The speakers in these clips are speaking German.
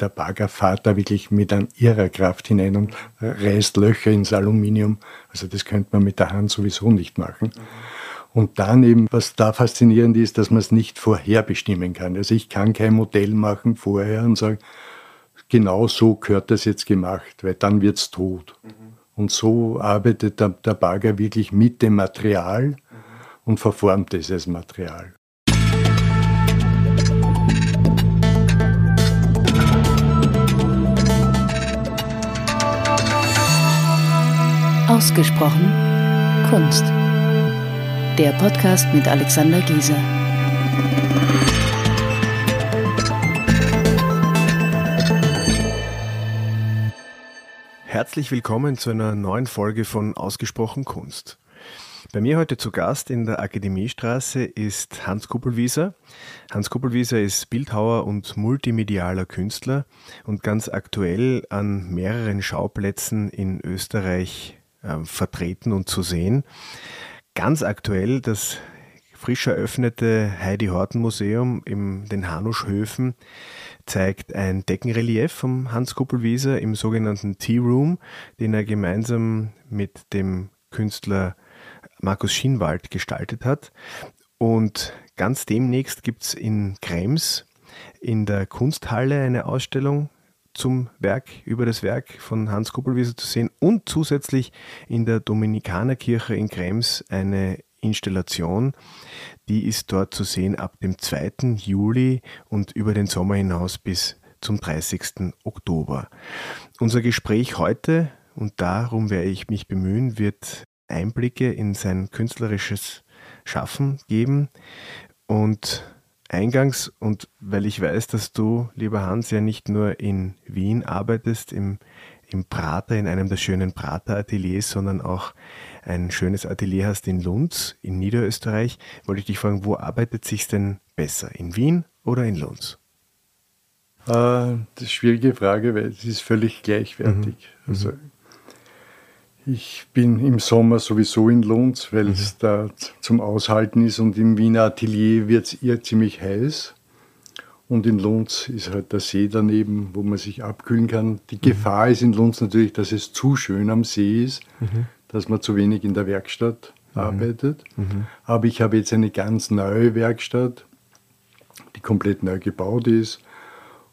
der Bagger fährt da wirklich mit einer irrer Kraft hinein und reißt Löcher ins Aluminium. Also das könnte man mit der Hand sowieso nicht machen. Und dann eben, was da faszinierend ist, dass man es nicht vorherbestimmen kann. Also ich kann kein Modell machen vorher und sagen, genau so gehört das jetzt gemacht, weil dann wird es tot. Mhm. Und so arbeitet der, der Bagger wirklich mit dem Material mhm. und verformt es als Material. Ausgesprochen Kunst. Der Podcast mit Alexander Gieser. Herzlich willkommen zu einer neuen Folge von Ausgesprochen Kunst. Bei mir heute zu Gast in der Akademiestraße ist Hans Kuppelwieser. Hans Kuppelwieser ist Bildhauer und multimedialer Künstler und ganz aktuell an mehreren Schauplätzen in Österreich äh, vertreten und zu sehen. Ganz aktuell das frisch eröffnete Heidi Horten Museum in den Hanuschhöfen zeigt ein Deckenrelief vom Hans Kuppelwieser im sogenannten Tea Room, den er gemeinsam mit dem Künstler Markus Schienwald gestaltet hat. Und ganz demnächst gibt es in Krems in der Kunsthalle eine Ausstellung zum Werk, über das Werk von Hans Kuppelwieser zu sehen und zusätzlich in der Dominikanerkirche in Krems eine Installation. Die ist dort zu sehen ab dem 2. Juli und über den Sommer hinaus bis zum 30. Oktober. Unser Gespräch heute, und darum werde ich mich bemühen, wird Einblicke in sein künstlerisches Schaffen geben und eingangs und weil ich weiß, dass du, lieber Hans, ja nicht nur in Wien arbeitest, im, im Prater, in einem der schönen Prater-Ateliers, sondern auch ein schönes Atelier hast in Lunds, in Niederösterreich, wollte ich dich fragen, wo arbeitet sich denn besser, in Wien oder in Lunds? Äh, das ist eine schwierige Frage, weil es ist völlig gleichwertig. Mhm. Also ich bin im Sommer sowieso in Lunds, weil mhm. es da zum Aushalten ist und im Wiener Atelier wird es eher ziemlich heiß. Und in Lunds ist halt der See daneben, wo man sich abkühlen kann. Die mhm. Gefahr ist in Lunds natürlich, dass es zu schön am See ist, mhm. dass man zu wenig in der Werkstatt mhm. arbeitet. Mhm. Aber ich habe jetzt eine ganz neue Werkstatt, die komplett neu gebaut ist.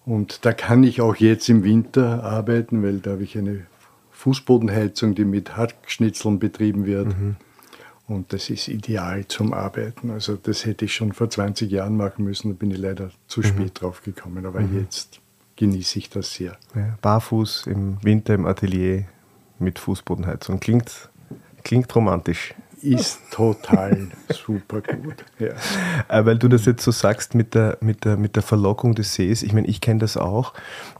Und da kann ich auch jetzt im Winter arbeiten, weil da habe ich eine Fußbodenheizung, die mit Hackschnitzeln betrieben wird. Mhm. Und das ist ideal zum Arbeiten. Also das hätte ich schon vor 20 Jahren machen müssen, da bin ich leider zu mhm. spät drauf gekommen. Aber mhm. jetzt genieße ich das sehr. Ja, barfuß im Winter im Atelier mit Fußbodenheizung. Klingt, klingt romantisch ist total super gut. Ja. Äh, weil du das jetzt so sagst mit der, mit der, mit der Verlockung des Sees. Ich meine, ich kenne das auch.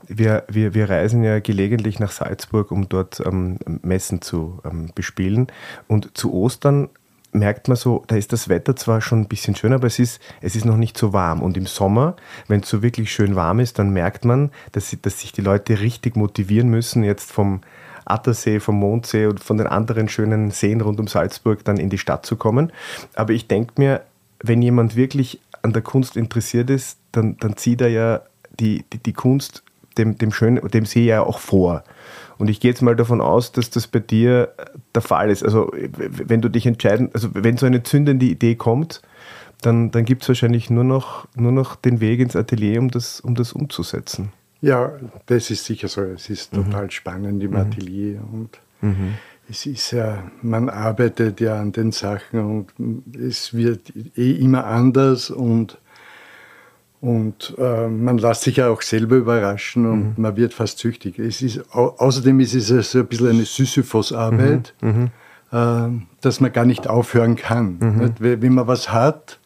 Wir, wir, wir reisen ja gelegentlich nach Salzburg, um dort ähm, Messen zu ähm, bespielen. Und zu Ostern merkt man so, da ist das Wetter zwar schon ein bisschen schön, aber es ist, es ist noch nicht so warm. Und im Sommer, wenn es so wirklich schön warm ist, dann merkt man, dass, dass sich die Leute richtig motivieren müssen, jetzt vom Attersee, vom Mondsee und von den anderen schönen Seen rund um Salzburg dann in die Stadt zu kommen. Aber ich denke mir, wenn jemand wirklich an der Kunst interessiert ist, dann, dann zieht er ja die, die, die Kunst dem, dem, schönen, dem See ja auch vor. Und ich gehe jetzt mal davon aus, dass das bei dir der Fall ist. Also wenn du dich entscheiden, also wenn so eine zündende Idee kommt, dann, dann gibt es wahrscheinlich nur noch, nur noch den Weg ins Atelier, um das, um das umzusetzen. Ja, das ist sicher so. Es ist mhm. total spannend im mhm. Atelier und mhm. es ist ja, man arbeitet ja an den Sachen und es wird eh immer anders und, und äh, man lässt sich ja auch selber überraschen und mhm. man wird fast süchtig. Es ist, au außerdem ist es so ein bisschen eine Sisyphos-Arbeit, mhm. äh, dass man gar nicht aufhören kann. Mhm. Wenn man was hat,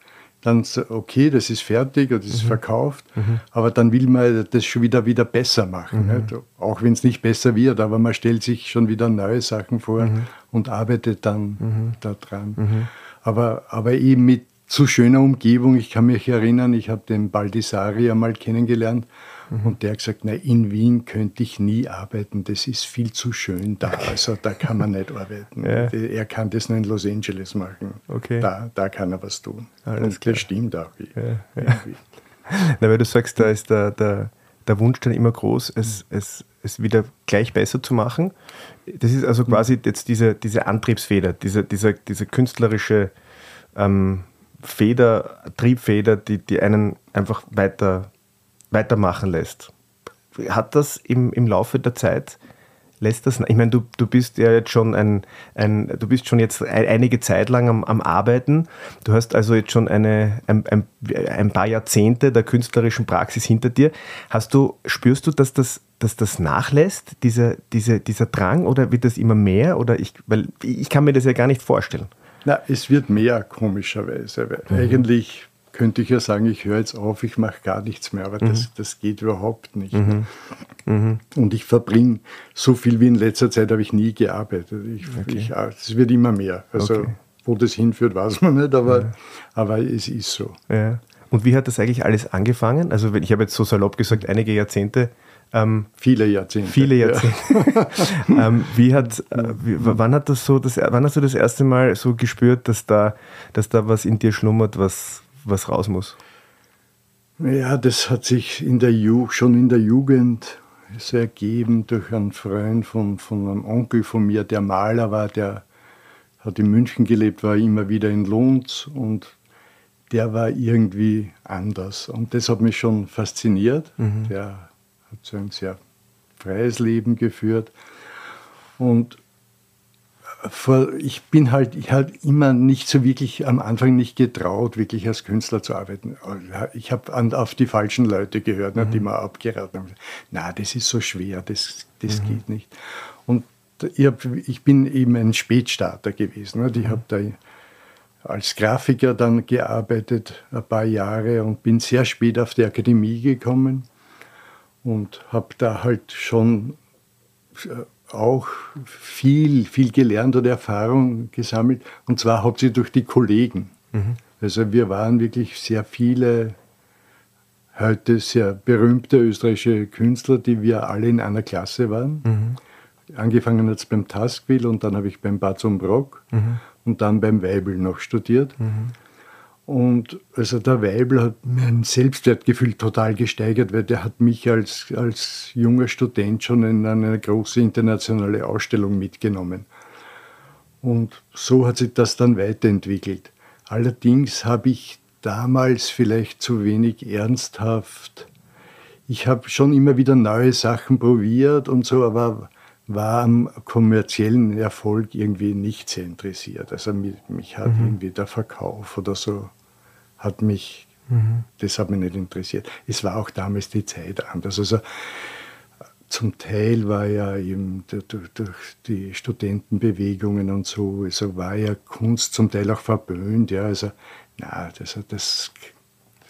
dann okay, das ist fertig oder das ist mhm. verkauft, mhm. aber dann will man das schon wieder wieder besser machen, mhm. auch wenn es nicht besser wird, aber man stellt sich schon wieder neue Sachen vor mhm. und arbeitet dann mhm. daran. Mhm. Aber, aber eben mit zu schöner Umgebung, ich kann mich erinnern, ich habe den Baldissari einmal kennengelernt Mhm. Und der hat gesagt, na, in Wien könnte ich nie arbeiten, das ist viel zu schön da, also da kann man nicht arbeiten. Ja. Er kann das nur in Los Angeles machen. Okay. Da, da kann er was tun. Alles Und das stimmt auch. Ja, ja. Na, weil du sagst, da ist der, der, der Wunsch dann immer groß, es, es, es wieder gleich besser zu machen. Das ist also quasi jetzt diese, diese Antriebsfeder, diese, diese, diese künstlerische ähm, Feder, Triebfeder, die, die einen einfach weiter, weitermachen lässt. Hat das im, im Laufe der Zeit lässt das, ich meine, du, du bist ja jetzt schon ein, ein du bist schon jetzt einige Zeit lang am, am Arbeiten. Du hast also jetzt schon eine, ein, ein, ein, paar Jahrzehnte der künstlerischen Praxis hinter dir. Hast du, spürst du, dass das, dass das nachlässt, dieser, diese, dieser Drang, oder wird das immer mehr? Oder ich, weil ich kann mir das ja gar nicht vorstellen. Na, es wird mehr, komischerweise. Weil mhm. Eigentlich könnte ich ja sagen, ich höre jetzt auf, ich mache gar nichts mehr, aber mhm. das, das geht überhaupt nicht. Mhm. Mhm. Und ich verbringe so viel wie in letzter Zeit habe ich nie gearbeitet. Ich, okay. ich, es wird immer mehr. Also okay. wo das hinführt, weiß man nicht, aber, ja. aber es ist so. Ja. Und wie hat das eigentlich alles angefangen? Also ich habe jetzt so salopp gesagt, einige Jahrzehnte. Ähm, viele Jahrzehnte. Viele Jahrzehnte. Ja. ähm, wie hat, äh, wie, wann hat das so, das, wann hast du das erste Mal so gespürt, dass da, dass da was in dir schlummert, was, was raus muss? Ja, das hat sich in der schon in der Jugend so ergeben durch einen Freund von, von einem Onkel von mir, der Maler war, der hat in München gelebt, war immer wieder in Lunds und der war irgendwie anders. Und das hat mich schon fasziniert. Mhm. Der hat so ein sehr freies Leben geführt. Und ich bin halt, ich halt immer nicht so wirklich am Anfang nicht getraut, wirklich als Künstler zu arbeiten. Ich habe auf die falschen Leute gehört, mhm. die mir abgeraten haben. Na, das ist so schwer, das, das mhm. geht nicht. Und ich, hab, ich, bin eben ein Spätstarter gewesen. Ich habe da als Grafiker dann gearbeitet, ein paar Jahre und bin sehr spät auf die Akademie gekommen und habe da halt schon äh, auch viel, viel gelernt und Erfahrung gesammelt, und zwar hauptsächlich durch die Kollegen. Mhm. Also wir waren wirklich sehr viele heute sehr berühmte österreichische Künstler, die wir alle in einer Klasse waren. Mhm. Angefangen jetzt beim Taskville und dann habe ich beim Bazum Brock mhm. und dann beim Weibel noch studiert. Mhm. Und also der Weibel hat mein Selbstwertgefühl total gesteigert, weil der hat mich als, als junger Student schon in eine große internationale Ausstellung mitgenommen. Und so hat sich das dann weiterentwickelt. Allerdings habe ich damals vielleicht zu wenig ernsthaft. Ich habe schon immer wieder neue Sachen probiert und so, aber war am kommerziellen Erfolg irgendwie nicht sehr interessiert. Also mich, mich hat mhm. irgendwie der Verkauf oder so hat mich, mhm. das hat mich nicht interessiert. Es war auch damals die Zeit anders. Also zum Teil war ja eben durch, die Studentenbewegungen und so, also war ja Kunst zum Teil auch verböhnt. Ja, also, na, das, das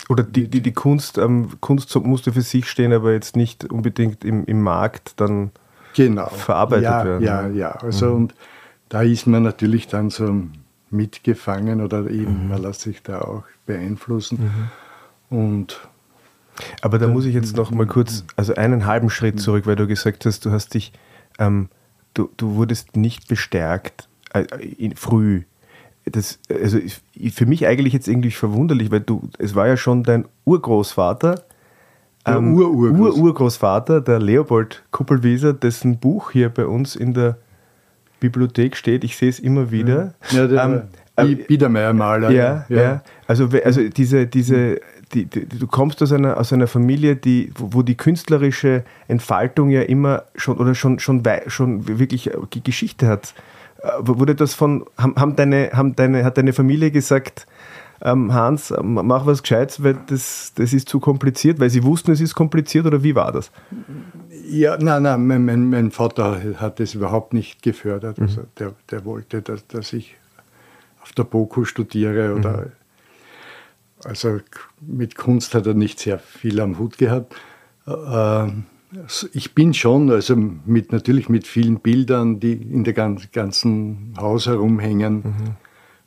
oder die, die, die Kunst, ähm, Kunst musste für sich stehen, aber jetzt nicht unbedingt im, im Markt dann genau. verarbeitet ja, werden. Ja, ja. Also mhm. und da ist man natürlich dann so mitgefangen oder eben, mhm. man lässt sich da auch beeinflussen. Mhm. Und aber da muss ich jetzt noch mal kurz, also einen halben Schritt mhm. zurück, weil du gesagt hast, du hast dich, ähm, du, du wurdest nicht bestärkt äh, in, früh. Das, also für mich eigentlich jetzt irgendwie verwunderlich, weil du, es war ja schon dein Urgroßvater, der ähm, Ur Urgroßvater, der Leopold Kuppelwieser, dessen Buch hier bei uns in der Bibliothek steht. Ich sehe es immer wieder. Ja, der ähm, äh, Biedermeier-Maler. Ja, ja, ja. Also, also diese, diese, die, die, du kommst aus einer, aus einer Familie, die, wo, wo, die künstlerische Entfaltung ja immer schon oder schon, schon, schon wirklich Geschichte hat. Äh, wurde das von, haben, haben deine, haben deine, hat deine Familie gesagt, ähm, Hans, mach was Gescheites, weil das, das ist zu kompliziert, weil sie wussten, es ist kompliziert oder wie war das? Ja, nein, nein, mein, mein, mein Vater hat das überhaupt nicht gefördert. Mhm. Also der, der wollte, dass, dass ich auf der BOKU studiere oder mhm. also mit Kunst hat er nicht sehr viel am Hut gehabt. Äh, ich bin schon, also mit, natürlich mit vielen Bildern, die in der ganzen Haus herumhängen, mhm.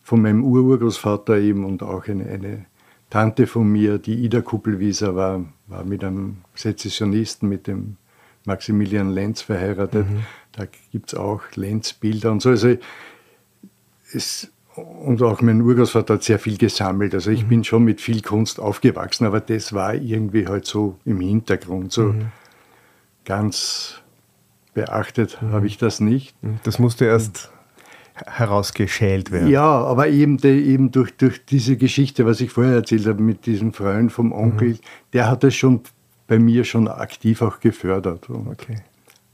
Von meinem Ururgroßvater eben und auch eine, eine Tante von mir, die Ida Kuppelwieser war, war mit einem Sezessionisten, mit dem Maximilian Lenz verheiratet. Mhm. Da gibt es auch Lenz-Bilder und so. Also es, und auch mein Urgroßvater hat sehr viel gesammelt. Also ich mhm. bin schon mit viel Kunst aufgewachsen, aber das war irgendwie halt so im Hintergrund. So mhm. ganz beachtet mhm. habe ich das nicht. Mhm. Das musste erst herausgeschält werden. Ja, aber eben, de, eben durch, durch diese Geschichte, was ich vorher erzählt habe mit diesem Freund vom Onkel, mhm. der hat das schon bei mir schon aktiv auch gefördert. Und, okay.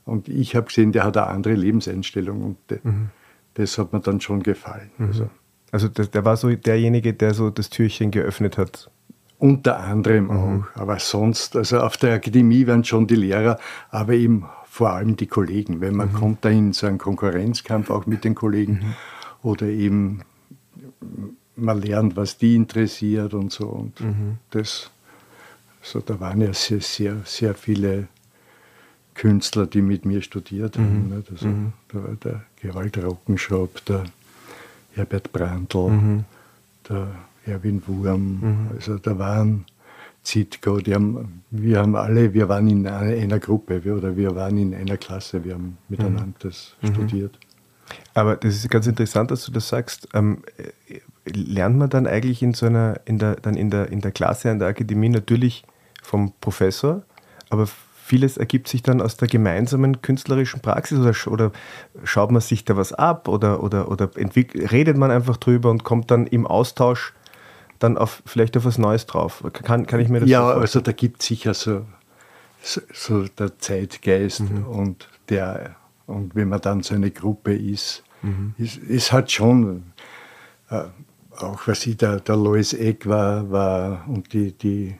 und ich habe gesehen, der hat eine andere Lebenseinstellung und de, mhm. das hat mir dann schon gefallen. Mhm. Also, also das, der war so derjenige, der so das Türchen geöffnet hat. Unter anderem mhm. auch, aber sonst, also auf der Akademie waren schon die Lehrer, aber eben vor allem die Kollegen, weil man mhm. kommt da in so einen Konkurrenzkampf auch mit den Kollegen mhm. oder eben man lernt, was die interessiert und so. Und mhm. das, so, da waren ja sehr, sehr, sehr viele Künstler, die mit mir studiert haben. Mhm. Also, mhm. Da war der Gerald Rockenschop, der Herbert Brandl, mhm. der Erwin Wurm. Also da waren Zitko, die haben, wir haben alle, wir waren in einer, Gruppe wir, oder wir waren in einer Klasse, wir haben miteinander mhm. das mhm. studiert. Aber das ist ganz interessant, dass du das sagst. Ähm, lernt man dann eigentlich in so einer, in der, dann in der, in der Klasse an der Akademie natürlich vom Professor, aber vieles ergibt sich dann aus der gemeinsamen künstlerischen Praxis oder, oder schaut man sich da was ab oder, oder, oder redet man einfach drüber und kommt dann im Austausch dann auf, vielleicht auf was Neues drauf. Kann, kann ich mir das Ja, so also da gibt es sicher so, so, so, der Zeitgeist mhm. und der, und wenn man dann so eine Gruppe ist, mhm. ist, ist halt schon, äh, auch was ich, der, der Lois Eck war, war und die, die,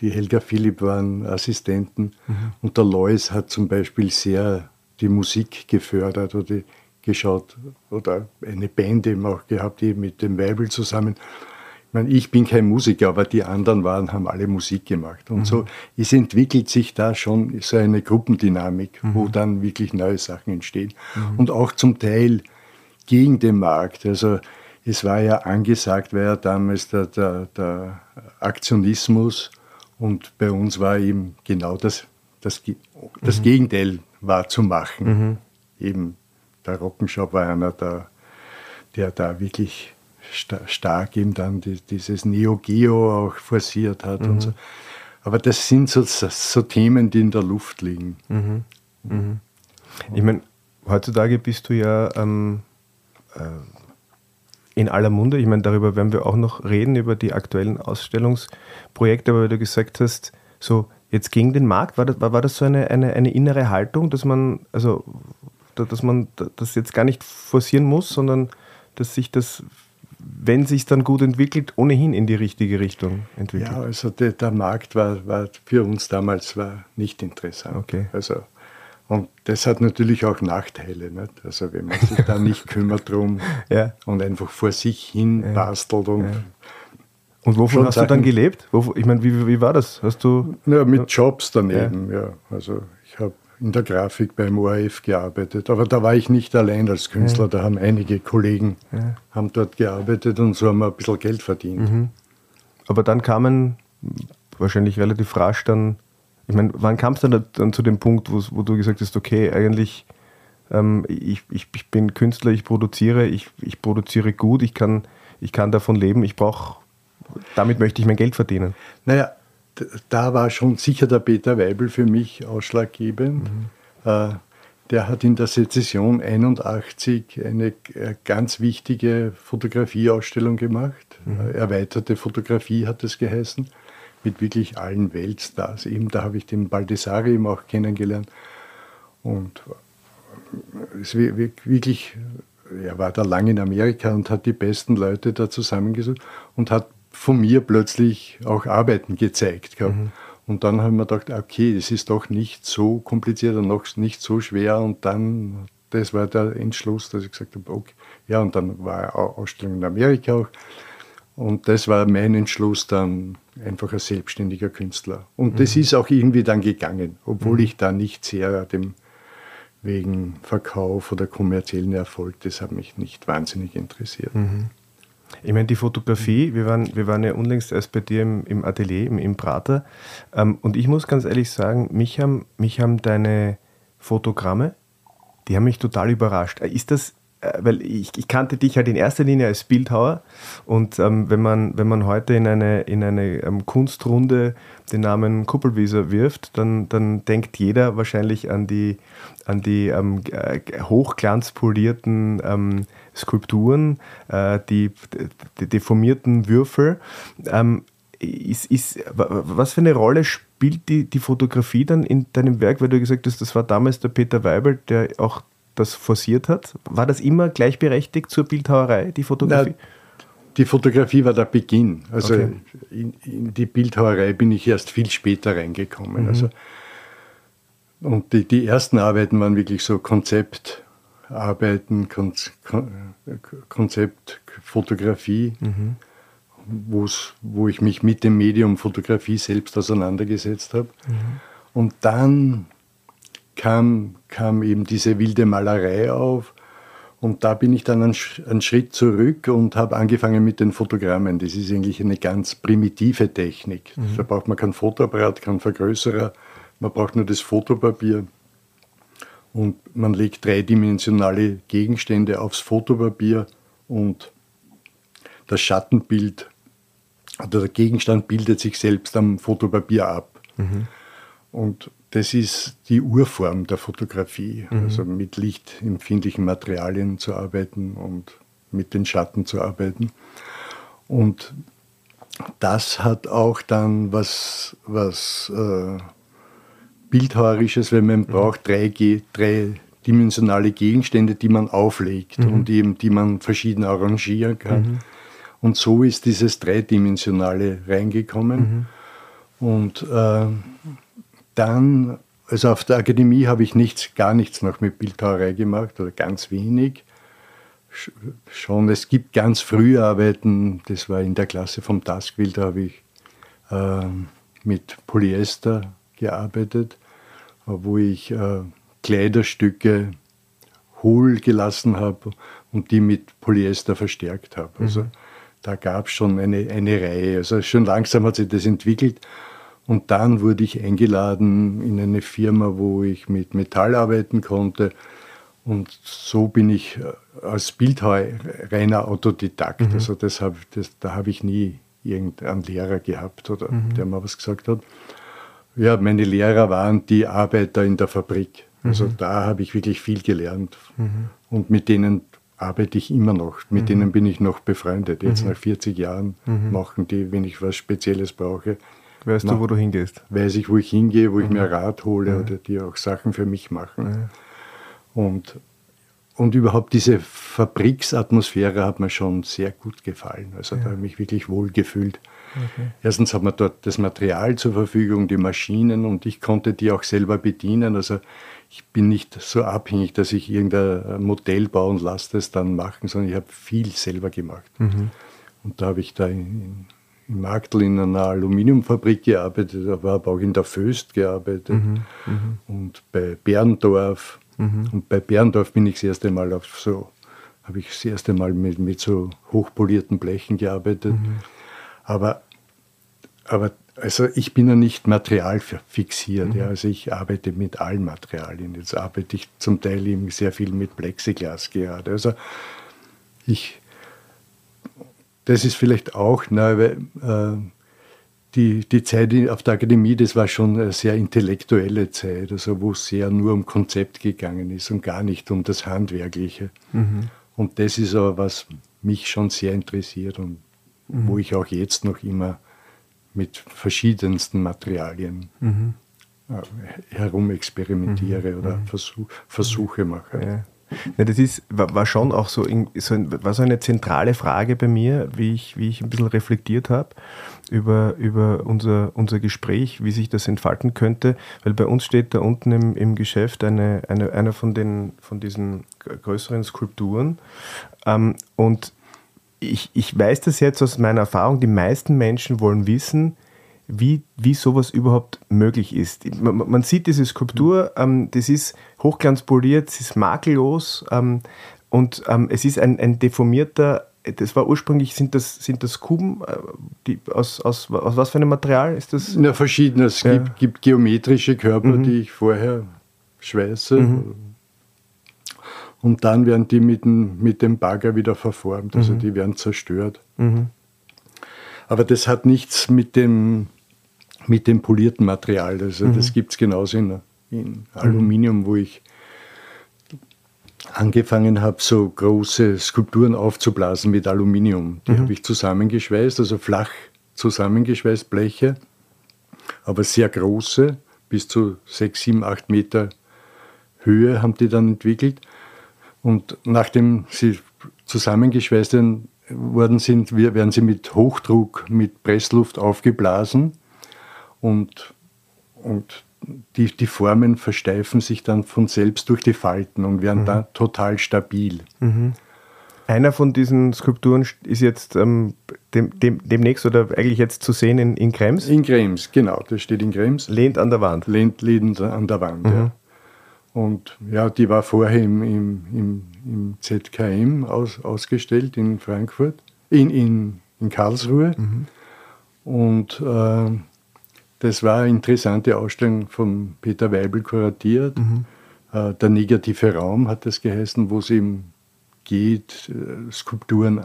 die Helga Philipp waren Assistenten mhm. und der Lois hat zum Beispiel sehr die Musik gefördert oder geschaut oder eine Band eben auch gehabt, die mit dem Weibel zusammen ich, meine, ich bin kein Musiker, aber die anderen waren, haben alle Musik gemacht. Und mhm. so, es entwickelt sich da schon so eine Gruppendynamik, mhm. wo dann wirklich neue Sachen entstehen. Mhm. Und auch zum Teil gegen den Markt. Also es war ja angesagt, war ja damals der, der, der Aktionismus und bei uns war eben genau das, das, das mhm. Gegenteil war zu machen. Mhm. Eben der Rockenshop war einer, der, der da wirklich stark eben dann die, dieses Neo Geo auch forciert hat mhm. und so. Aber das sind so, so, Themen, die in der Luft liegen. Mhm. Mhm. Ich meine, heutzutage bist du ja ähm, äh, in aller Munde. Ich meine, darüber werden wir auch noch reden, über die aktuellen Ausstellungsprojekte, aber weil du gesagt hast, so jetzt gegen den Markt, war das, war, war das so eine, eine, eine innere Haltung, dass man, also dass man das jetzt gar nicht forcieren muss, sondern dass sich das wenn sich dann gut entwickelt, ohnehin in die richtige Richtung entwickelt? Ja, also der, der Markt war, war, für uns damals war nicht interessant. Okay. Also, und das hat natürlich auch Nachteile. Nicht? Also wenn man sich da nicht kümmert drum ja. und einfach vor sich hin ja. bastelt und ja. Und wovon hast Sachen, du dann gelebt? ich meine, wie, wie war das? Hast du. Ja, mit Jobs daneben, ja. Also ich habe in der Grafik beim ORF gearbeitet. Aber da war ich nicht allein als Künstler, ja. da haben einige Kollegen ja. haben dort gearbeitet und so haben wir ein bisschen Geld verdient. Mhm. Aber dann kamen wahrscheinlich relativ rasch dann, ich meine, wann kam es dann, dann zu dem Punkt, wo, du gesagt hast, okay, eigentlich, ähm, ich, ich, ich bin Künstler, ich produziere, ich, ich produziere gut, ich kann, ich kann davon leben, ich brauche, damit möchte ich mein Geld verdienen. Naja, da war schon sicher der Peter Weibel für mich ausschlaggebend. Mhm. Äh, der hat in der Sezession 81 eine äh, ganz wichtige Fotografieausstellung gemacht. Mhm. Äh, erweiterte Fotografie hat es geheißen, mit wirklich allen Weltstars. Eben da habe ich den Baldessari eben auch kennengelernt. Und es wirklich, er war da lange in Amerika und hat die besten Leute da zusammengesucht und hat von mir plötzlich auch Arbeiten gezeigt gehabt. Mhm. Und dann haben wir gedacht, okay, es ist doch nicht so kompliziert und noch nicht so schwer. Und dann, das war der Entschluss, dass ich gesagt habe, okay, ja, und dann war eine Ausstellung in Amerika auch. Und das war mein Entschluss, dann einfach ein selbstständiger Künstler. Und mhm. das ist auch irgendwie dann gegangen, obwohl mhm. ich da nicht sehr dem wegen Verkauf oder kommerziellen Erfolg, das hat mich nicht wahnsinnig interessiert. Mhm. Ich meine, die Fotografie, wir waren, wir waren ja unlängst erst bei dir im, im Atelier, im, im Prater. Ähm, und ich muss ganz ehrlich sagen, mich haben, mich haben deine Fotogramme, die haben mich total überrascht. Ist das, äh, weil ich, ich, kannte dich halt in erster Linie als Bildhauer und ähm, wenn, man, wenn man heute in eine, in eine ähm, Kunstrunde den Namen Kuppelwieser wirft, dann, dann denkt jeder wahrscheinlich an die, an die ähm, äh, hochglanzpolierten ähm, Skulpturen, äh, die, die, deformierten Würfel. Ähm, ist, ist, was für eine Rolle spielt die, die Fotografie dann in deinem Werk, weil du gesagt hast, das war damals der Peter Weibel, der auch das forciert hat? War das immer gleichberechtigt zur Bildhauerei, die Fotografie? Na, die Fotografie war der Beginn. Also okay. in, in, die Bildhauerei bin ich erst viel später reingekommen. Mhm. Also, und die, die ersten Arbeiten waren wirklich so Konzeptarbeiten, Kon, Konzeptfotografie, mhm. wo ich mich mit dem Medium Fotografie selbst auseinandergesetzt habe. Mhm. Und dann kam, kam eben diese wilde Malerei auf. Und da bin ich dann einen, einen Schritt zurück und habe angefangen mit den Fotogrammen. Das ist eigentlich eine ganz primitive Technik. Mhm. Da braucht man kein Fotoapparat, keinen Vergrößerer, man braucht nur das Fotopapier. Und man legt dreidimensionale Gegenstände aufs Fotopapier und das Schattenbild oder der Gegenstand bildet sich selbst am Fotopapier ab. Mhm. Und das ist die Urform der Fotografie, mhm. also mit lichtempfindlichen Materialien zu arbeiten und mit den Schatten zu arbeiten. Und das hat auch dann was, was äh, Bildhauerisches, wenn man braucht drei, dreidimensionale Gegenstände, die man auflegt mhm. und eben die man verschieden arrangieren kann. Mhm. Und so ist dieses Dreidimensionale reingekommen. Mhm. Und äh, dann, also auf der Akademie habe ich nichts, gar nichts noch mit Bildhauerei gemacht oder ganz wenig. Schon, es gibt ganz frühe Arbeiten, das war in der Klasse vom Taskwill, da habe ich äh, mit Polyester gearbeitet, wo ich äh, Kleiderstücke hohl gelassen habe und die mit Polyester verstärkt habe. Also mhm. da gab es schon eine, eine Reihe. Also schon langsam hat sich das entwickelt. Und dann wurde ich eingeladen in eine Firma, wo ich mit Metall arbeiten konnte. Und so bin ich äh, als Bildhauer reiner Autodidakt. Mhm. Also das hab, das, da habe ich nie irgendeinen Lehrer gehabt, oder, mhm. der mir was gesagt hat. Ja, meine Lehrer waren die Arbeiter in der Fabrik. Also mhm. da habe ich wirklich viel gelernt. Mhm. Und mit denen arbeite ich immer noch. Mit mhm. denen bin ich noch befreundet. Jetzt mhm. nach 40 Jahren machen die, wenn ich was Spezielles brauche, Weißt Na, du, wo du hingehst? Weiß ich, wo ich hingehe, wo mhm. ich mir Rat hole oder die auch Sachen für mich machen. Und, und überhaupt diese Fabriksatmosphäre hat mir schon sehr gut gefallen. Also ja. da habe ich mich wirklich wohl gefühlt. Okay. Erstens hat man dort das Material zur Verfügung, die Maschinen und ich konnte die auch selber bedienen. Also ich bin nicht so abhängig, dass ich irgendein Modell baue und lasse das dann machen, sondern ich habe viel selber gemacht. Mhm. Und da habe ich da in, in Marktl in einer Aluminiumfabrik gearbeitet, aber habe auch in der Föst gearbeitet mhm, mhm, und bei Berndorf. Mhm. Und bei Berndorf bin ich das erste Mal auf so, habe ich das erste Mal mit, mit so hochpolierten Blechen gearbeitet. Aber, aber also ich bin ja nicht materialfixiert. Mhm. Ja. Also ich arbeite mit allen Materialien. Jetzt arbeite ich zum Teil eben sehr viel mit Plexiglas gerade. Also ich das ist vielleicht auch, na, weil, äh, die, die Zeit auf der Akademie, das war schon eine sehr intellektuelle Zeit, also wo es sehr nur um Konzept gegangen ist und gar nicht um das Handwerkliche. Mhm. Und das ist aber, was mich schon sehr interessiert und mhm. wo ich auch jetzt noch immer mit verschiedensten Materialien mhm. äh, herumexperimentiere mhm. oder mhm. Versuch, Versuche mache. Ja. Ja, das ist, war, war schon auch so, so, war so eine zentrale Frage bei mir, wie ich, wie ich ein bisschen reflektiert habe über, über unser, unser Gespräch, wie sich das entfalten könnte. Weil bei uns steht da unten im, im Geschäft eine, eine, einer von, den, von diesen größeren Skulpturen. Ähm, und ich, ich weiß das jetzt aus meiner Erfahrung, die meisten Menschen wollen wissen, wie, wie sowas überhaupt möglich ist. Man, man sieht diese Skulptur, ähm, das ist hochglanzpoliert, es ist makellos ähm, und ähm, es ist ein, ein deformierter, das war ursprünglich, sind das, sind das Kuben, äh, die, aus, aus, aus was für einem Material ist das? Ja, verschiedenes. Es ja. gibt, gibt, geometrische Körper, mhm. die ich vorher schweiße. Mhm. Und dann werden die mit dem, mit dem Bagger wieder verformt, also mhm. die werden zerstört. Mhm. Aber das hat nichts mit dem, mit dem polierten Material, also mhm. das gibt es genauso in, in Aluminium, wo ich angefangen habe, so große Skulpturen aufzublasen mit Aluminium. Die mhm. habe ich zusammengeschweißt, also flach zusammengeschweißt Bleche, aber sehr große, bis zu 6, 7, 8 Meter Höhe haben die dann entwickelt. Und nachdem sie zusammengeschweißt worden sind, werden sie mit Hochdruck, mit Pressluft aufgeblasen und, und die, die Formen versteifen sich dann von selbst durch die Falten und werden mhm. dann total stabil. Mhm. Einer von diesen Skulpturen ist jetzt ähm, dem, dem, demnächst oder eigentlich jetzt zu sehen in, in Krems? In Krems, genau, das steht in Krems. Lehnt an der Wand. Lehnt, lehnt an der Wand, mhm. ja. Und ja, die war vorher im, im, im, im ZKM aus, ausgestellt in Frankfurt, in, in, in Karlsruhe. Mhm. Und äh, das war eine interessante Ausstellung von Peter Weibel kuratiert. Mhm. Äh, der negative Raum hat das geheißen, wo es eben geht, äh, Skulpturen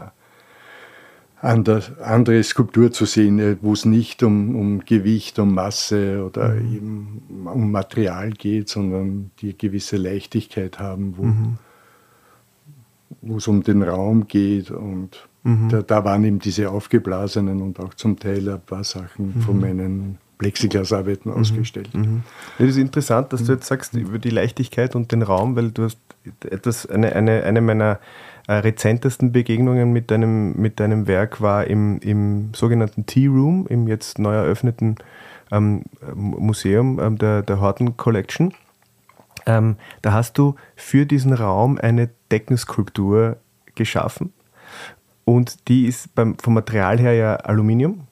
andere Skulptur zu sehen, äh, wo es nicht um, um Gewicht, um Masse oder mhm. eben um Material geht, sondern die gewisse Leichtigkeit haben, wo, mhm. wo es um den Raum geht. Und mhm. da, da, waren eben diese aufgeblasenen und auch zum Teil ein paar Sachen von mhm. meinen Plexiglasarbeiten mhm. ausgestellt. Mhm. Ja, das ist interessant, dass du jetzt sagst über die Leichtigkeit und den Raum, weil du hast etwas, eine, eine, eine meiner äh, rezentesten Begegnungen mit deinem, mit deinem Werk war im, im sogenannten Tea Room, im jetzt neu eröffneten ähm, Museum ähm, der, der Horton Collection. Ähm, da hast du für diesen Raum eine Deckenskulptur geschaffen und die ist beim, vom Material her ja Aluminium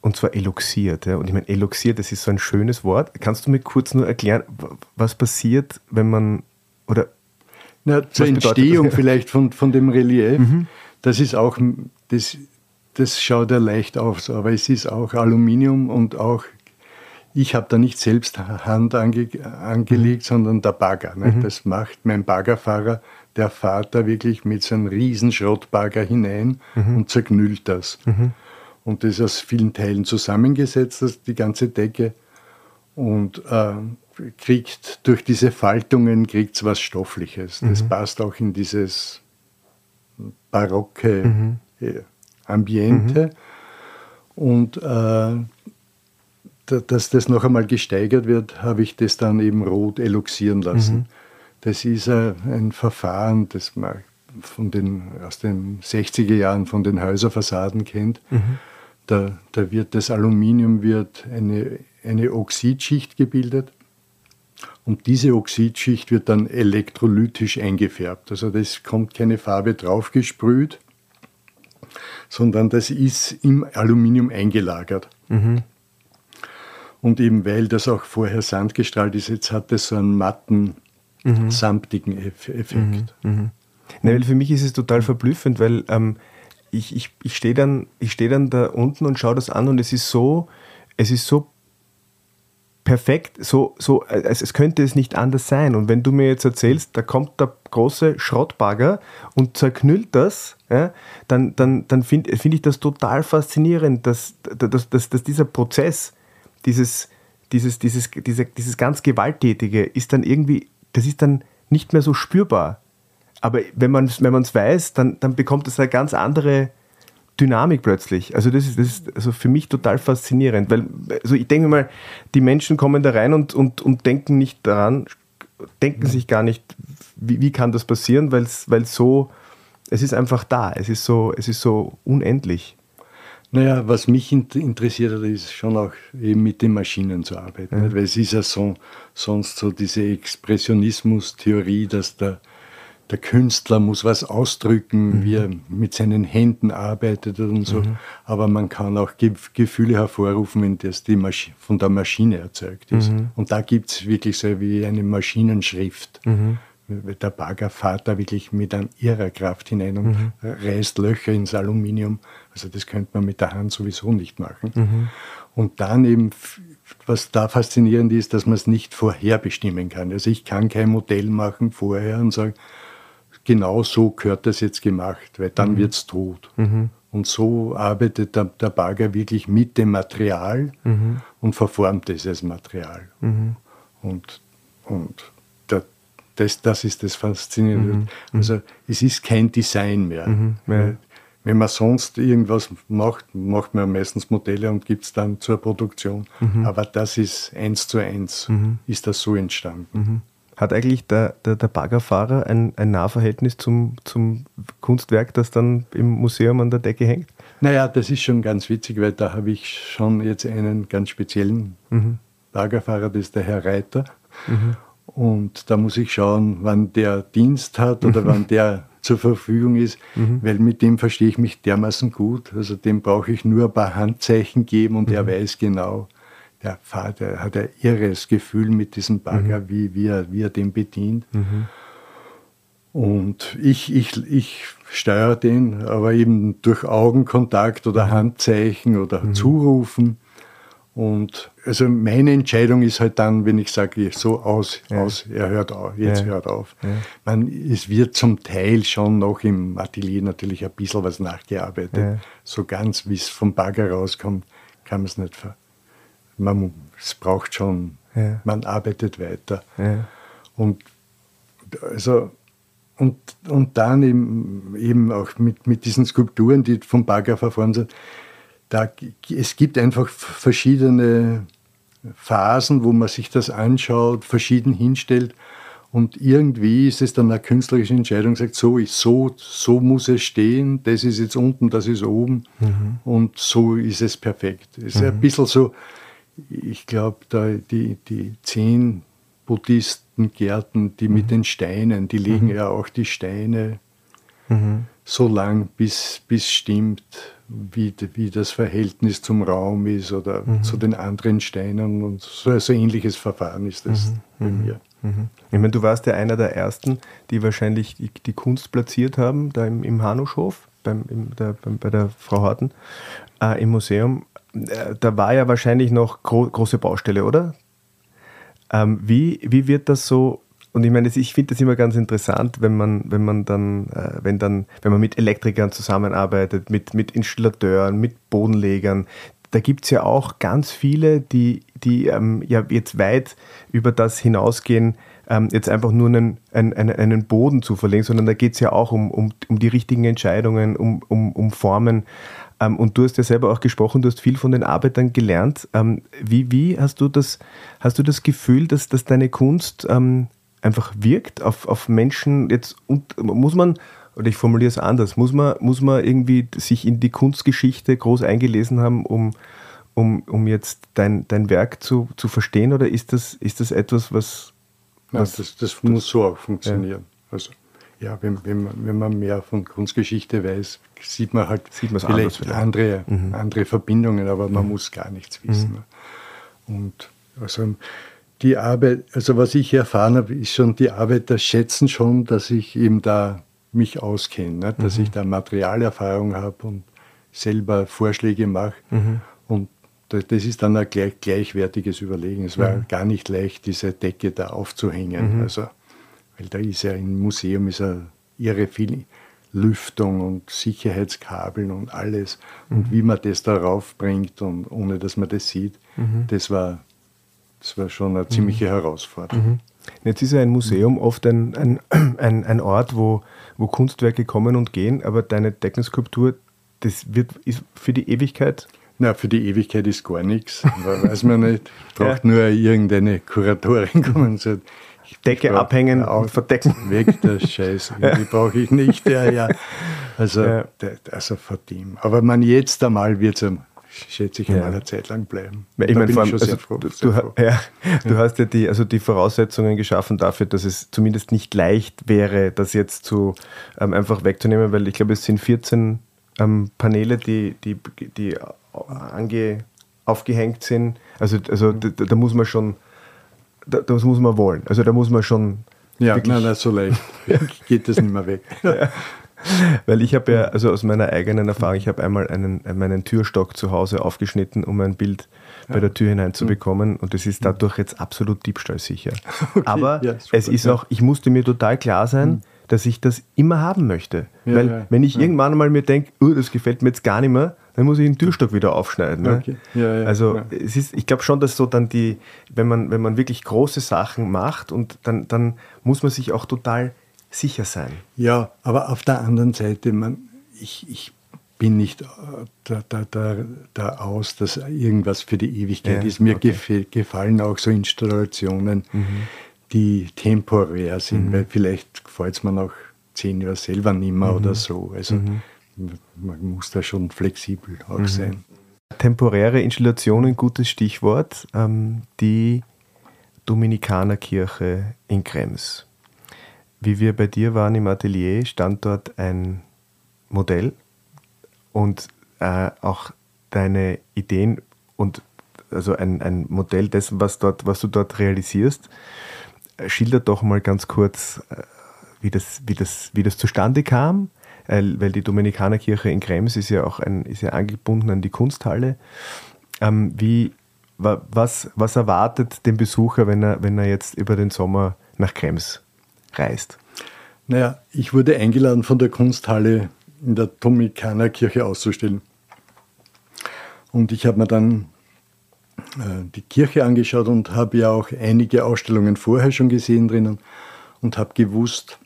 und zwar eloxiert. Ja. Und ich meine, eloxiert, das ist so ein schönes Wort. Kannst du mir kurz nur erklären, was passiert, wenn man, oder na, zur Entstehung vielleicht von, von dem Relief, mhm. das ist auch, das, das schaut ja leicht aus, aber es ist auch Aluminium und auch, ich habe da nicht selbst Hand ange, angelegt, mhm. sondern der Bagger. Ne? Mhm. Das macht mein Baggerfahrer, der fährt da wirklich mit so einem riesen Schrottbagger hinein mhm. und zerknüllt das. Mhm. Und das ist aus vielen Teilen zusammengesetzt, das, die ganze Decke. Und äh, kriegt durch diese Faltungen kriegt's was Stoffliches. Das mhm. passt auch in dieses barocke mhm. Äh, Ambiente. Mhm. Und äh, dass das noch einmal gesteigert wird, habe ich das dann eben rot eloxieren lassen. Mhm. Das ist ein Verfahren, das man von den, aus den 60er Jahren von den Häuserfassaden kennt. Mhm. Da, da, wird das Aluminium wird eine, eine Oxidschicht gebildet und diese Oxidschicht wird dann elektrolytisch eingefärbt. Also das kommt keine Farbe draufgesprüht, sondern das ist im Aluminium eingelagert. Mhm. Und eben weil das auch vorher sandgestrahlt ist, jetzt hat das so einen matten, mhm. samtigen Effekt. Mhm. Na, weil für mich ist es total verblüffend, weil ähm, ich, ich, ich stehe dann, steh dann da unten und schaue das an und es ist so, es ist so perfekt, so, so es, es könnte es nicht anders sein. Und wenn du mir jetzt erzählst, da kommt der große Schrottbagger und zerknüllt das, ja, dann, dann, dann finde find ich das total faszinierend, dass, dass, dass, dass dieser Prozess, dieses, dieses, dieses, diese, dieses ganz Gewalttätige ist dann irgendwie, das ist dann nicht mehr so spürbar. Aber wenn man es wenn weiß, dann, dann bekommt es eine ganz andere Dynamik plötzlich. Also das ist, das ist also für mich total faszinierend, weil also ich denke mal, die Menschen kommen da rein und, und, und denken nicht daran, denken sich gar nicht, wie, wie kann das passieren, weil es so, es ist einfach da, es ist so, es ist so unendlich. Naja, was mich interessiert hat, ist schon auch eben mit den Maschinen zu arbeiten. Ja. Weil es ist ja so, sonst so diese Expressionismus-Theorie, dass der, der Künstler muss was ausdrücken, mhm. wie er mit seinen Händen arbeitet und so. Mhm. Aber man kann auch Gefühle hervorrufen, wenn das die Masch von der Maschine erzeugt ist. Mhm. Und da gibt es wirklich so wie eine Maschinenschrift. Mhm. Der Bagger fährt da wirklich mit an ihrer Kraft hinein und mhm. reißt Löcher ins Aluminium. Also das könnte man mit der Hand sowieso nicht machen. Mhm. Und dann eben, was da faszinierend ist, dass man es nicht vorherbestimmen kann. Also ich kann kein Modell machen vorher und sagen, genau so gehört das jetzt gemacht, weil dann mhm. wird es tot. Mhm. Und so arbeitet der, der, Bagger wirklich mit dem Material mhm. und verformt es als Material. Mhm. Und, und der, das, das ist das Faszinierende. Mhm. Also es ist kein Design mehr. Ja. Wenn man sonst irgendwas macht, macht man meistens Modelle und gibt es dann zur Produktion. Aber das ist eins zu eins, ist das so entstanden. Hat eigentlich der, der, der Baggerfahrer ein, ein Nahverhältnis zum, zum Kunstwerk, das dann im Museum an der Decke hängt? Naja, das ist schon ganz witzig, weil da habe ich schon jetzt einen ganz speziellen mhm. Baggerfahrer, das ist der Herr Reiter. Mhm. Und da muss ich schauen, wann der Dienst hat oder wann der zur Verfügung ist, mhm. weil mit dem verstehe ich mich dermaßen gut. Also dem brauche ich nur ein paar Handzeichen geben und er mhm. weiß genau, der Vater hat ein irres Gefühl mit diesem Bagger, mhm. wie, wie, er, wie er den bedient. Mhm. Und ich, ich, ich steuere den, aber eben durch Augenkontakt oder. Handzeichen oder mhm. Zurufen. Und also meine Entscheidung ist halt dann, wenn ich sage, so aus, ja. aus, er hört auf, jetzt ja. hört auf. Ja. Man, es wird zum Teil schon noch im Atelier natürlich ein bisschen was nachgearbeitet. So ganz, wie es vom Bagger rauskommt, kann man es nicht ver man, es braucht schon, ja. man arbeitet weiter. Ja. Und, also, und, und dann eben, eben auch mit, mit diesen Skulpturen, die vom Bagger verformt sind, da, es gibt einfach verschiedene Phasen, wo man sich das anschaut, verschieden hinstellt. Und irgendwie ist es dann eine künstlerische Entscheidung, sagt, so, so, so muss es stehen, das ist jetzt unten, das ist oben mhm. und so ist es perfekt. Es ist mhm. ein bisschen so, ich glaube, da die, die zehn Buddhistengärten, die mhm. mit den Steinen, die legen mhm. ja auch die Steine mhm. so lang, bis, bis stimmt, wie, wie das Verhältnis zum Raum ist oder mhm. zu den anderen Steinen. Und so ein so ähnliches Verfahren ist das mhm. bei mhm. mir. Ich meine, du warst ja einer der ersten, die wahrscheinlich die, die Kunst platziert haben, da im, im Hanuschhof, beim, im, der, beim, bei der Frau Harten, äh, im Museum. Äh, da war ja wahrscheinlich noch gro große Baustelle, oder? Ähm, wie, wie wird das so? Und ich meine, ich finde das immer ganz interessant, wenn man, wenn man dann, äh, wenn dann, wenn man mit Elektrikern zusammenarbeitet, mit, mit Installateuren, mit Bodenlegern. Da gibt es ja auch ganz viele, die, die ähm, ja jetzt weit über das hinausgehen, ähm, jetzt einfach nur einen, einen, einen Boden zu verlegen, sondern da geht es ja auch um, um, um die richtigen Entscheidungen, um, um, um Formen. Ähm, und du hast ja selber auch gesprochen, du hast viel von den Arbeitern gelernt. Ähm, wie, wie hast du das, hast du das Gefühl, dass, dass deine Kunst ähm, einfach wirkt auf, auf Menschen jetzt und muss man, oder ich formuliere es anders, muss man, muss man irgendwie sich in die Kunstgeschichte groß eingelesen haben, um, um, um jetzt dein, dein Werk zu, zu verstehen? Oder ist das, ist das etwas, was. was Nein, das, das muss so auch funktionieren. Ja. Also ja, wenn, wenn, man, wenn man mehr von Kunstgeschichte weiß, sieht man halt sieht vielleicht, vielleicht, Andere, mhm. andere Verbindungen, aber man mhm. muss gar nichts wissen. Mhm. Und also die Arbeit, also was ich erfahren habe, ist schon, die Arbeiter schätzen schon, dass ich eben da mich auskenne, ne? dass ich mhm. da Materialerfahrung habe und selber Vorschläge mache. Mhm. Und das ist dann ein gleich, gleichwertiges Überlegen. Es war mhm. gar nicht leicht, diese Decke da aufzuhängen. Also weil da ist ja im Museum ist ja irre viel Lüftung und Sicherheitskabeln und alles. Und mhm. wie man das darauf bringt und ohne dass man das sieht, mhm. das, war, das war schon eine ziemliche mhm. Herausforderung. Mhm. Jetzt ist ja ein Museum oft ein, ein, ein, ein Ort, wo, wo Kunstwerke kommen und gehen, aber deine Deckenskulptur, das wird, ist für die Ewigkeit na, für die Ewigkeit ist gar nichts. Weiß man nicht. Braucht ja. nur irgendeine Kuratorin kommen und sagt, Decke brauch, abhängen ja, und verdecken. Weg der Scheiße, die brauche ich nicht. Ja, ja. Also, ja. also dem. Aber man jetzt einmal wird es schätze ich, ja. einmal eine Zeit lang bleiben. Ich meine, vor allem, also, froh, du, du, ja, du hast ja die, also die Voraussetzungen geschaffen dafür, dass es zumindest nicht leicht wäre, das jetzt zu ähm, einfach wegzunehmen, weil ich glaube, es sind 14 ähm, Paneele, die, die, die ange, aufgehängt sind. Also, also mhm. da, da muss man schon das muss man wollen. Also da muss man schon. Ja, nein, nein, so leicht geht das nicht mehr weg. ja. Weil ich habe ja, also aus meiner eigenen Erfahrung, ich habe einmal einen, meinen Türstock zu Hause aufgeschnitten, um ein Bild ja. bei der Tür hineinzubekommen und es ist dadurch jetzt absolut diebstahlsicher. Okay. Aber ja, es ist auch, ich musste mir total klar sein, mhm. dass ich das immer haben möchte. Ja, Weil ja, wenn ich ja. irgendwann einmal mir denke, uh, das gefällt mir jetzt gar nicht mehr, dann muss ich den Türstock wieder aufschneiden. Ne? Okay. Ja, ja, also ja. es ist, ich glaube schon, dass so dann die, wenn man, wenn man wirklich große Sachen macht und dann, dann muss man sich auch total sicher sein. Ja, aber auf der anderen Seite, man, ich, ich bin nicht äh, da, da, da, da aus, dass irgendwas für die Ewigkeit ist. Mir okay. gefallen auch so Installationen, die temporär sind, weil vielleicht gefällt es mir nach zehn Jahren selber nicht mehr oder so. Also man muss da schon flexibel auch sein. Temporäre Installationen, gutes Stichwort. Ähm, die Dominikanerkirche in Krems. Wie wir bei dir waren im Atelier, stand dort ein Modell und äh, auch deine Ideen und also ein, ein Modell dessen, was, dort, was du dort realisierst. Schilder doch mal ganz kurz, äh, wie das, wie das, wie das zustande kam, weil die Dominikanerkirche in Krems ist ja auch ein, ist ja angebunden an die Kunsthalle. Ähm, wie, wa, was, was erwartet den Besucher, wenn er, wenn er jetzt über den Sommer nach Krems reist? Naja, ich wurde eingeladen von der Kunsthalle in der Dominikanerkirche auszustellen. Und ich habe mir dann äh, die Kirche angeschaut und habe ja auch einige Ausstellungen vorher schon gesehen drinnen und habe gewusst,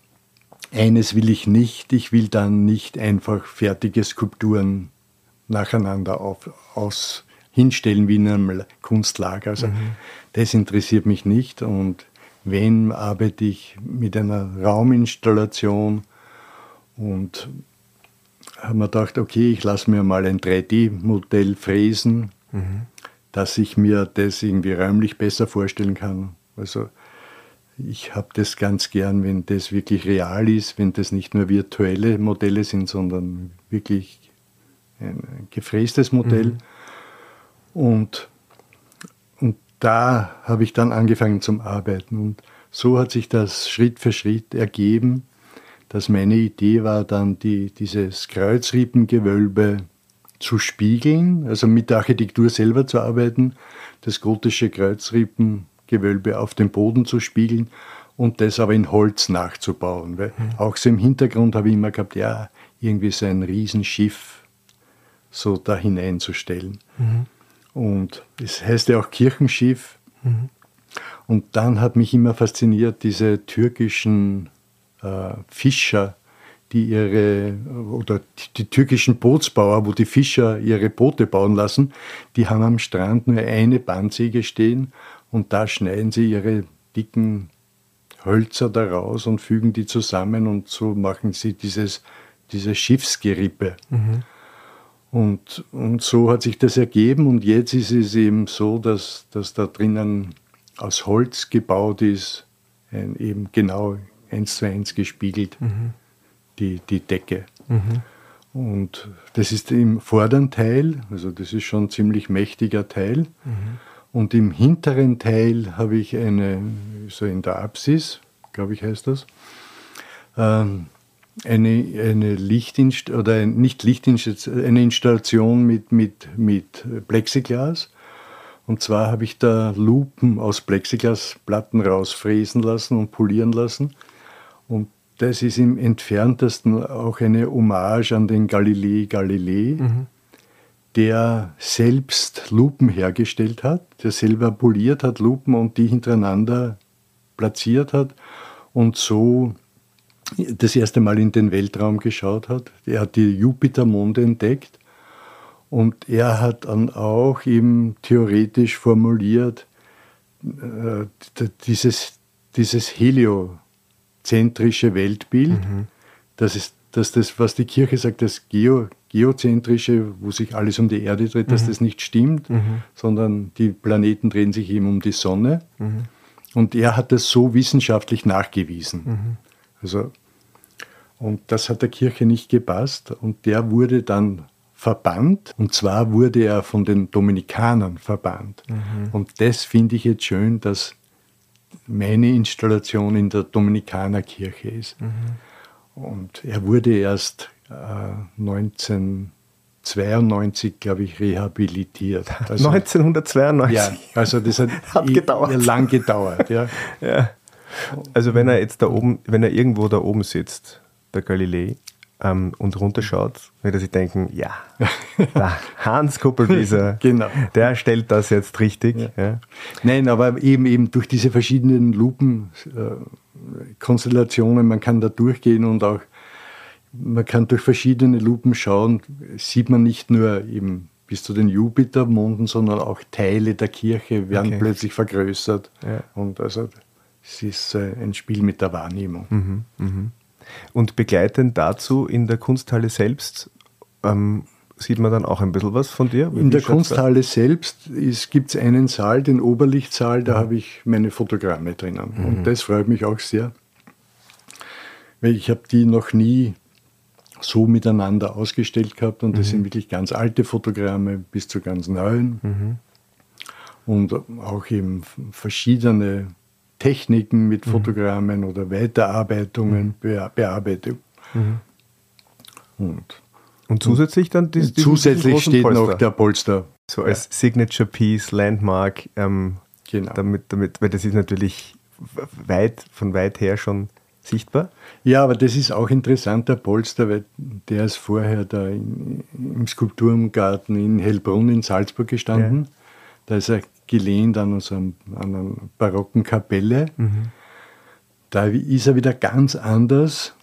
eines will ich nicht, ich will dann nicht einfach fertige Skulpturen nacheinander auf, aus, hinstellen wie in einem Kunstlager. Also das interessiert mich nicht und wenn arbeite ich mit einer Rauminstallation und habe mir gedacht, okay, ich lasse mir mal ein 3D-Modell fräsen, dass ich mir das irgendwie räumlich besser vorstellen kann. Also ich habe das ganz gern, wenn das wirklich real ist, wenn das nicht nur virtuelle Modelle sind, sondern wirklich ein gefrästes Modell. Und, und da habe ich dann angefangen zum Arbeiten. Und so hat sich das Schritt für Schritt ergeben, dass meine Idee war dann, die, dieses Kreuzrippengewölbe zu spiegeln, also mit der Architektur selber zu arbeiten, das gotische Kreuzrippengewölbe auf dem Boden zu spiegeln und das aber in Holz nachzubauen. Weil auch so im Hintergrund habe ich immer gehabt, ja, irgendwie so ein Riesenschiff so da hineinzustellen. Und es heißt ja auch Kirchenschiff. Und dann hat mich immer fasziniert diese türkischen äh, Fischer, die ihre, oder die, die türkischen Bootsbauer, wo die Fischer ihre Boote bauen lassen, die haben am Strand nur eine Bandsäge stehen und da schneiden sie ihre dicken Hölzer daraus und fügen die zusammen und so machen sie dieses, dieses Schiffsgerippe. Und, und so hat sich das ergeben und jetzt ist es eben so, dass, dass da drinnen aus Holz gebaut ist, ein, eben genau eins zu eins gespiegelt, die, die Decke. Und das ist im vorderen Teil, also das ist schon ein ziemlich mächtiger Teil. Und im hinteren Teil habe ich eine, so in der Apsis, glaube ich heißt das, ähm, eine, eine Lichtinst oder ein, nicht Lichtinstallation, eine Installation mit, mit, mit Plexiglas. Und zwar habe ich da Lupen aus Plexiglasplatten rausfräsen lassen und polieren lassen. Und das ist im entferntesten auch eine Hommage an den Galilei Galilei, der selbst Lupen hergestellt hat, der selber poliert hat Lupen und die hintereinander platziert hat und so das erste Mal in den Weltraum geschaut hat. Er hat die Jupitermonde entdeckt und er hat dann auch eben theoretisch formuliert, äh, dieses, dieses heliozentrische Weltbild, das ist dass das, was die Kirche sagt, das Geo, geozentrische, wo sich alles um die Erde dreht, dass das nicht stimmt, sondern die Planeten drehen sich eben um die Sonne. Und er hat das so wissenschaftlich nachgewiesen. Also, und das hat der Kirche nicht gepasst und der wurde dann verbannt und zwar wurde er von den Dominikanern verbannt. Und das finde ich jetzt schön, dass meine Installation in der Dominikanerkirche ist. Und er wurde erst 1992, glaube ich, rehabilitiert. Also, 1992. ja, also das hat, Hat gedauert. lang gedauert. Ja. Ja. Also wenn er jetzt da oben, wenn er irgendwo da oben sitzt, der Galilei, ähm, und runterschaut, wird er sich denken, ja, der Hans Kuppelwieser, genau. der stellt das jetzt richtig. Ja. Ja. Nein, aber eben, eben durch diese verschiedenen Lupenkonstellationen, äh, man kann da durchgehen und auch man kann durch verschiedene Lupen schauen, sieht man nicht nur eben bis zu den Jupitermonden, sondern auch Teile der Kirche werden okay. plötzlich vergrößert. Ja. Und also es ist äh, ein Spiel mit der Wahrnehmung. Mhm, mh. Und begleitend dazu in der Kunsthalle selbst ähm, sieht man dann auch ein bisschen was von dir? Wie in der Kunsthalle da? selbst gibt es einen Saal, den Oberlichtsaal, da mhm. habe ich meine Fotogramme drinnen. Mhm. Und das freut mich auch sehr, weil ich habe die noch nie so miteinander ausgestellt gehabt und das mhm. sind wirklich ganz alte Fotogramme bis zu ganz neuen. Mhm. Und auch eben verschiedene Techniken mit mhm. Fotogrammen oder Weiterarbeitungen, mhm. Be Bearbeitung. Mhm. Und, und zusätzlich dann dies, Zusätzlich steht Polster. noch der Polster. So als ja. Signature Piece, Landmark, ähm, genau. damit, damit, weil das ist natürlich weit, von weit her schon sichtbar. Ja, aber das ist auch interessant, der Polster, weil der ist vorher da in, im Skulpturgarten in Hellbrunn in Salzburg gestanden. Ja. Da ist er gelehnt an, einem, an einer barocken Kapelle. Mhm. Da ist er wieder ganz anders,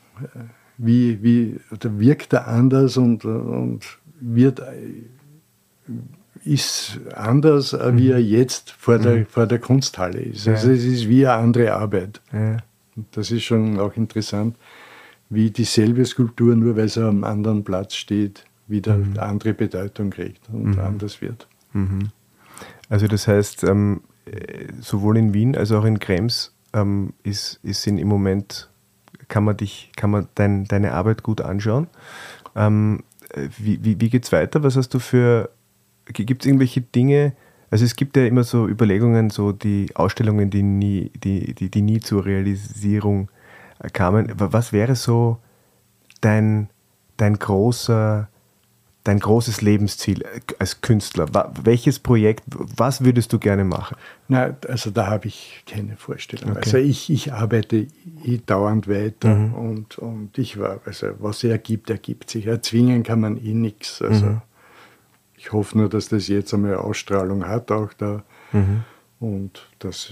wie, wie, oder wirkt er anders und, und wird, ist anders, mhm. wie er jetzt vor der, mhm. vor der Kunsthalle ist. Ja. Also es ist wie eine andere Arbeit. Ja. Das ist schon auch interessant, wie dieselbe Skulptur, nur weil sie am anderen Platz steht, wieder mhm. eine andere Bedeutung kriegt und mhm. anders wird. Mhm. Also das heißt, ähm, sowohl in Wien als auch in Krems ähm, ist, ist in, im Moment, kann man dich, kann man dein, deine Arbeit gut anschauen. Ähm, wie wie, wie geht es weiter? Was hast du für, gibt es irgendwelche Dinge, also es gibt ja immer so Überlegungen, so die Ausstellungen, die nie, die, die, die nie zur Realisierung kamen. Was wäre so dein, dein großer dein großes Lebensziel äh, als Künstler? Welches Projekt, was würdest du gerne machen? Na, also da habe ich keine Vorstellung. Okay. Also ich, ich arbeite dauernd weiter mhm. und, und ich war, also was er ergibt, ergibt sich. Erzwingen kann man eh nichts. Also mhm. Ich hoffe nur, dass das jetzt einmal Ausstrahlung hat auch da mhm. und dass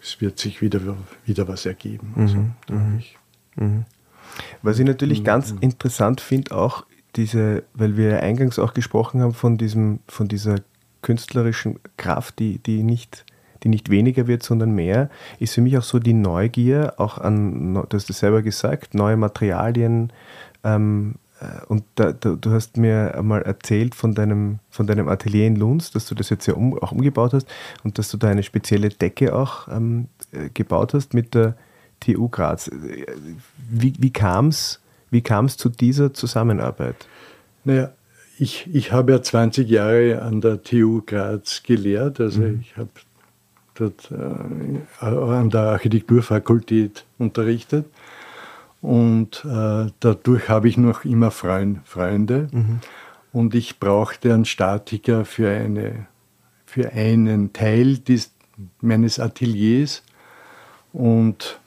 es wird sich wieder, wieder was ergeben. Also, mhm. Mhm. ich. Mhm. Was ich natürlich ganz interessant finde, auch diese, weil wir eingangs auch gesprochen haben von, diesem, von dieser künstlerischen Kraft, die, die, nicht, die nicht weniger wird, sondern mehr, ist für mich auch so die Neugier, auch an, du hast es selber gesagt, neue Materialien. Ähm, äh, und da, da, du hast mir einmal erzählt von deinem, von deinem Atelier in Lunds, dass du das jetzt ja um, auch umgebaut hast und dass du da eine spezielle Decke auch ähm, äh, gebaut hast mit der TU Graz. Wie, wie kam es wie kam es zu dieser Zusammenarbeit? Naja, ich, ich habe ja 20 Jahre an der TU Graz gelehrt. Also mhm. ich habe dort äh, an der Architekturfakultät unterrichtet. Und äh, dadurch habe ich noch immer Freund, Freunde. Mhm. Und ich brauchte einen Statiker für, eine, für einen Teil des, meines Ateliers. Und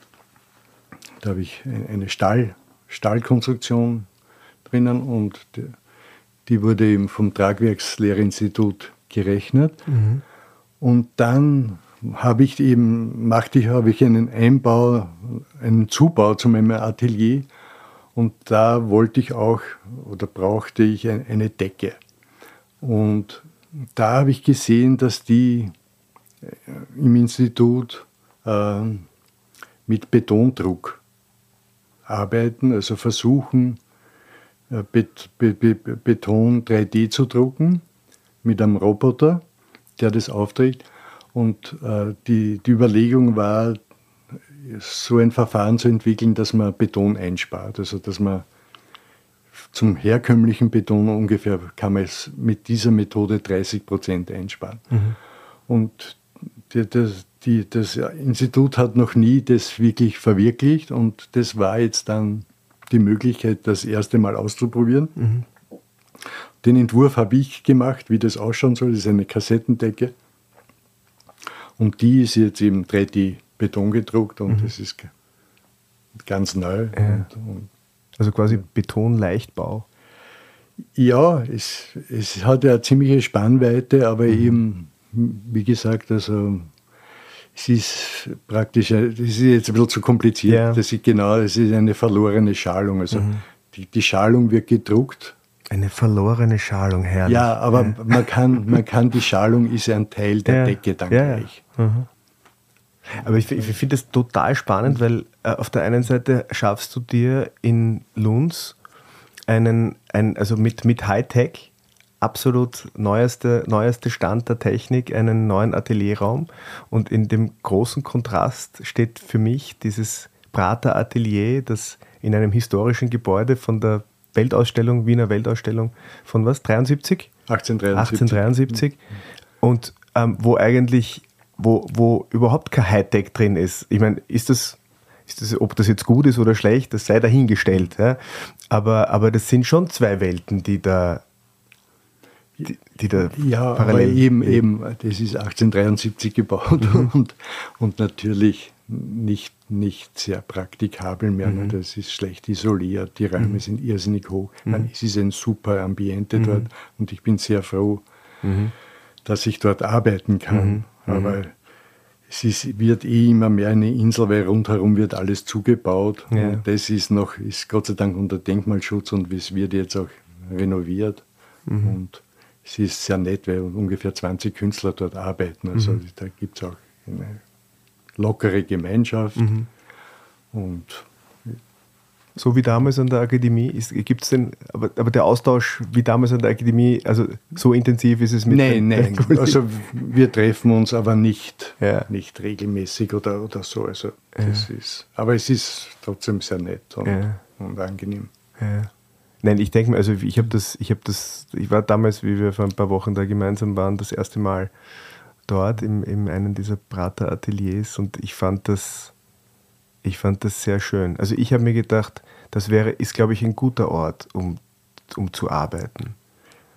da habe ich eine Stall, Stahlkonstruktion drinnen und die, die wurde eben vom Tragwerkslehrerinstitut gerechnet. Mhm. Und dann habe ich eben, machte ich, habe ich einen Einbau, einen Zubau zu meinem Atelier und da wollte ich auch oder brauchte ich eine Decke. Und da habe ich gesehen, dass die äh, im Institut äh, mit Betondruck arbeiten, also versuchen, äh, Bet Be Be Beton 3D zu drucken mit einem Roboter, der das aufträgt. Und äh, die, die Überlegung war, so ein Verfahren zu entwickeln, dass man Beton einspart. Also dass man zum herkömmlichen Beton ungefähr kann man es mit dieser Methode 30 Prozent einsparen. Mhm. Und die, das, die, das Institut hat noch nie das wirklich verwirklicht und das war jetzt dann die Möglichkeit, das erste Mal auszuprobieren. Mhm. Den Entwurf habe ich gemacht, wie das ausschauen soll. Das ist eine Kassettendecke. Und die ist jetzt eben 3D Beton gedruckt und mhm. das ist ganz neu. Ja. Und, und, also quasi Betonleichtbau. Ja, es, es hat ja eine ziemliche Spannweite, aber mhm. eben, wie gesagt, also es ist praktisch, das ist jetzt ein bisschen zu kompliziert, ja. das ist genau, es ist eine verlorene Schalung. Also mhm. die, die Schalung wird gedruckt. Eine verlorene Schalung, herrlich. Ja, aber ja. Man, kann, man kann, die Schalung ist ein Teil der ja. Decke dann gleich. Mhm. Aber ich, ich finde das total spannend, weil äh, auf der einen Seite schaffst du dir in Lunds einen, ein, also mit, mit Hightech, absolut neueste, neueste Stand der Technik, einen neuen Atelierraum. Und in dem großen Kontrast steht für mich dieses Prater Atelier, das in einem historischen Gebäude von der Weltausstellung, Wiener Weltausstellung von was? 73? 1873. 1873. Und ähm, wo eigentlich wo, wo überhaupt kein Hightech drin ist. Ich meine, ist das, ist das, ob das jetzt gut ist oder schlecht, das sei dahingestellt. Ja? Aber, aber das sind schon zwei Welten, die da, die, die da ja, parallel aber eben, eben, das ist 1873 gebaut mhm. und, und natürlich nicht, nicht sehr praktikabel mehr. Mhm. Das ist schlecht isoliert, die Räume mhm. sind irrsinnig hoch. Mhm. Es ist ein super Ambiente dort mhm. und ich bin sehr froh, mhm. dass ich dort arbeiten kann. Aber mhm. es ist, wird eh immer mehr eine Insel, weil rundherum wird alles zugebaut. Ja. Und das ist noch, ist Gott sei Dank unter Denkmalschutz und es wird jetzt auch renoviert. Und es ist sehr nett, weil ungefähr 20 Künstler dort arbeiten. Also da gibt es auch eine lockere Gemeinschaft. Mhm. Und so wie damals an der Akademie? Gibt es denn, aber, aber der Austausch wie damals an der Akademie, also so intensiv ist es mit Nein, nein. Also wir treffen uns aber nicht, ja. nicht regelmäßig oder, oder so. Also das ja. ist, aber es ist trotzdem sehr nett und, ja. und angenehm. Nein, ich denke mir, also ich habe das, ich habe das, ich war damals, wie wir vor ein paar Wochen da gemeinsam waren, das erste Mal dort in, in einem dieser Prater-Ateliers und ich fand das ich fand das sehr schön. Also ich habe mir gedacht, das wäre, ist, glaube ich, ein guter Ort, um, um zu arbeiten.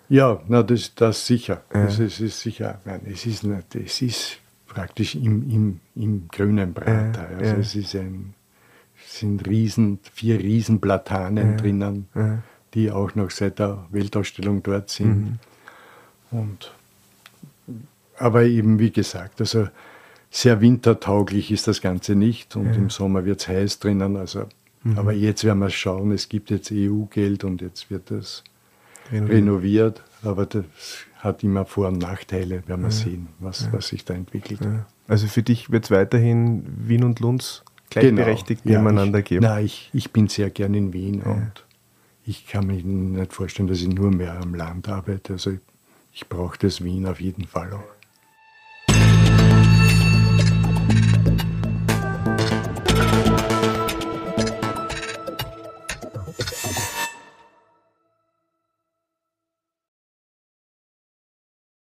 Ja, na, das, das sicher. Ja. Das ist, ist sicher. Nein, es ist nicht, es ist praktisch im, im, im grünen Prater. Ja, also ja. es ist ein, sind riesen, vier Riesenplatanen drinnen, die auch noch seit der Weltausstellung dort sind. Mhm. Und aber eben wie gesagt, also sehr wintertauglich ist das Ganze nicht und ja. im Sommer wird es heiß drinnen. Also, mhm. Aber jetzt werden wir schauen, es gibt jetzt EU-Geld und jetzt wird das renoviert. renoviert. Aber das hat immer Vor- und Nachteile, werden wir ja. sehen, was, ja. was sich da entwickelt. Also für dich wird es weiterhin Wien und Lunds gleichberechtigt genau. nebeneinander ich, geben? Nein, ich, ich bin sehr gern in Wien und ich kann mir nicht vorstellen, dass ich nur mehr am Land arbeite. Also ich, ich brauche das Wien auf jeden Fall auch.